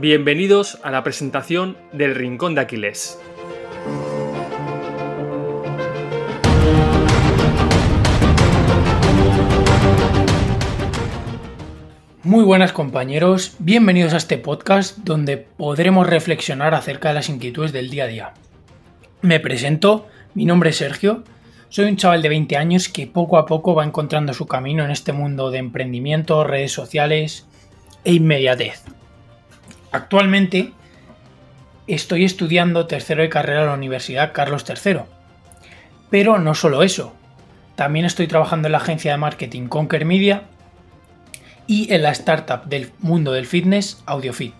Bienvenidos a la presentación del Rincón de Aquiles. Muy buenas compañeros, bienvenidos a este podcast donde podremos reflexionar acerca de las inquietudes del día a día. Me presento, mi nombre es Sergio, soy un chaval de 20 años que poco a poco va encontrando su camino en este mundo de emprendimiento, redes sociales e inmediatez. Actualmente estoy estudiando tercero de carrera en la Universidad Carlos III. Pero no solo eso, también estoy trabajando en la agencia de marketing Conquer Media y en la startup del mundo del fitness AudioFit.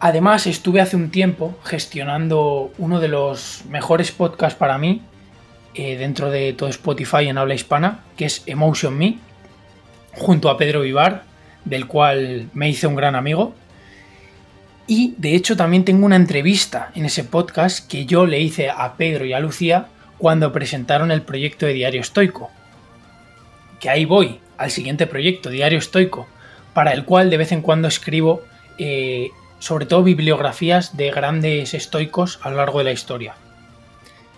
Además, estuve hace un tiempo gestionando uno de los mejores podcasts para mí eh, dentro de todo Spotify en habla hispana, que es Emotion Me, junto a Pedro Vivar, del cual me hice un gran amigo. Y de hecho también tengo una entrevista en ese podcast que yo le hice a Pedro y a Lucía cuando presentaron el proyecto de Diario Estoico. Que ahí voy, al siguiente proyecto, Diario Estoico, para el cual de vez en cuando escribo eh, sobre todo bibliografías de grandes estoicos a lo largo de la historia.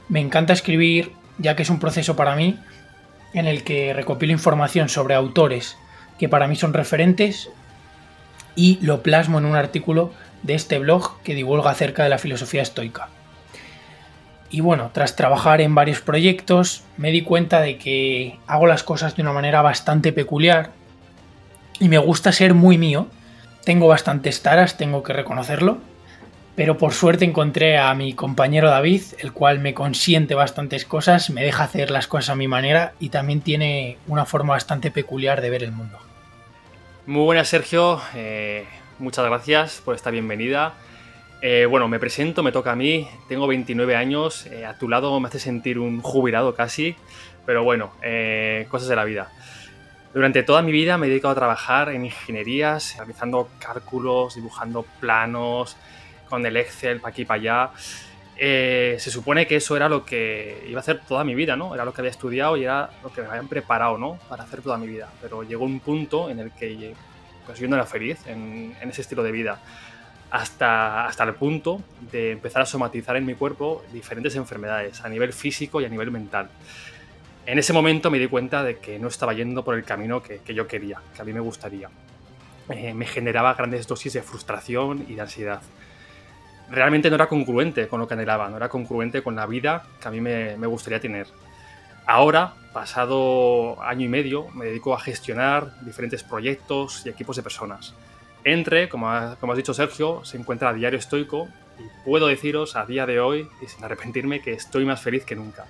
Me encanta escribir, ya que es un proceso para mí en el que recopilo información sobre autores que para mí son referentes y lo plasmo en un artículo de este blog que divulga acerca de la filosofía estoica. Y bueno, tras trabajar en varios proyectos, me di cuenta de que hago las cosas de una manera bastante peculiar y me gusta ser muy mío. Tengo bastantes taras, tengo que reconocerlo, pero por suerte encontré a mi compañero David, el cual me consiente bastantes cosas, me deja hacer las cosas a mi manera y también tiene una forma bastante peculiar de ver el mundo. Muy buenas, Sergio. Eh, muchas gracias por esta bienvenida. Eh, bueno, me presento, me toca a mí. Tengo 29 años. Eh, a tu lado me hace sentir un jubilado casi. Pero bueno, cosas de la vida. Durante toda mi vida me he dedicado a trabajar en ingenierías, realizando cálculos, dibujando planos, con el Excel para aquí para allá. Eh, se supone que eso era lo que iba a hacer toda mi vida, ¿no? Era lo que había estudiado y era lo que me habían preparado, ¿no? Para hacer toda mi vida. Pero llegó un punto en el que pues, yo no era feliz en, ese estilo de vida. Hasta, hasta el punto de empezar a somatizar en mi cuerpo diferentes enfermedades a nivel físico y a nivel mental. En ese momento me di cuenta de que no estaba yendo por el camino que, yo quería, que a mí me gustaría. Eh, me generaba grandes dosis de frustración y de ansiedad realmente no era congruente con lo que anhelaba, no era congruente con la vida que a mí me, gustaría tener. Ahora, pasado año y medio, me dedico a gestionar diferentes proyectos y equipos de personas. Entre, como, como has dicho Sergio, se encuentra Diario Estoico y puedo deciros a día de hoy, y sin arrepentirme, que estoy más feliz que nunca.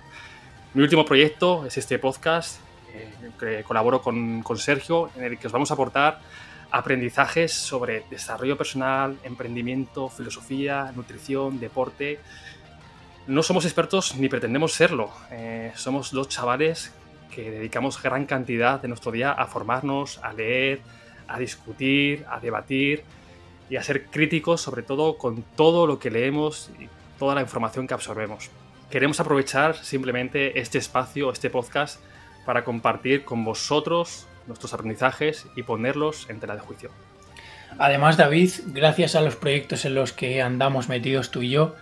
Mi último proyecto es este podcast, eh, que colaboro con, con Sergio, en el que os vamos a aportar aprendizajes sobre desarrollo personal, emprendimiento, filosofía, nutrición, deporte. No somos expertos ni pretendemos serlo. Eh, somos dos chavales que dedicamos gran cantidad de nuestro día a formarnos, a leer, a discutir, a debatir y a ser críticos sobre todo con todo lo que leemos y toda la información que absorbemos. Queremos aprovechar simplemente este espacio, este podcast, para compartir con vosotros nuestros aprendizajes y ponerlos en tela de juicio. Además, David, gracias a los proyectos en los que andamos metidos tú y yo,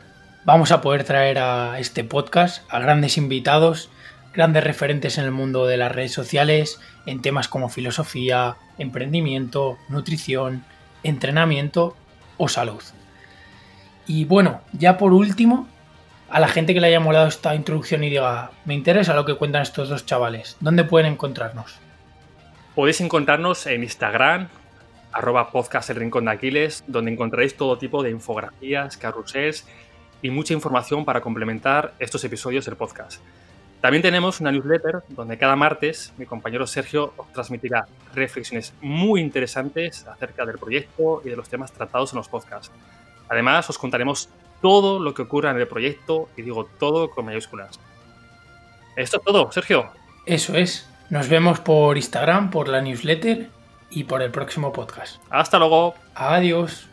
vamos a poder traer a este podcast a grandes invitados, grandes referentes en el mundo de las redes sociales, en temas como filosofía, emprendimiento, nutrición, entrenamiento o salud. Y bueno, ya por último, a la gente que le haya molado esta introducción y diga, me interesa lo que cuentan estos dos chavales, ¿dónde pueden encontrarnos? Podéis encontrarnos en Instagram, arroba podcast El Rincón de Aquiles, donde encontraréis todo tipo de infografías, carruseles y mucha información para complementar estos episodios del podcast. También tenemos una newsletter donde cada martes mi compañero Sergio os transmitirá reflexiones muy interesantes acerca del proyecto y de los temas tratados en los podcasts. Además, os contaremos todo lo que ocurra en el proyecto y digo todo con mayúsculas. Esto es todo, Sergio. Eso es. Nos vemos por Instagram, por la newsletter y por el próximo podcast. Hasta luego. Adiós.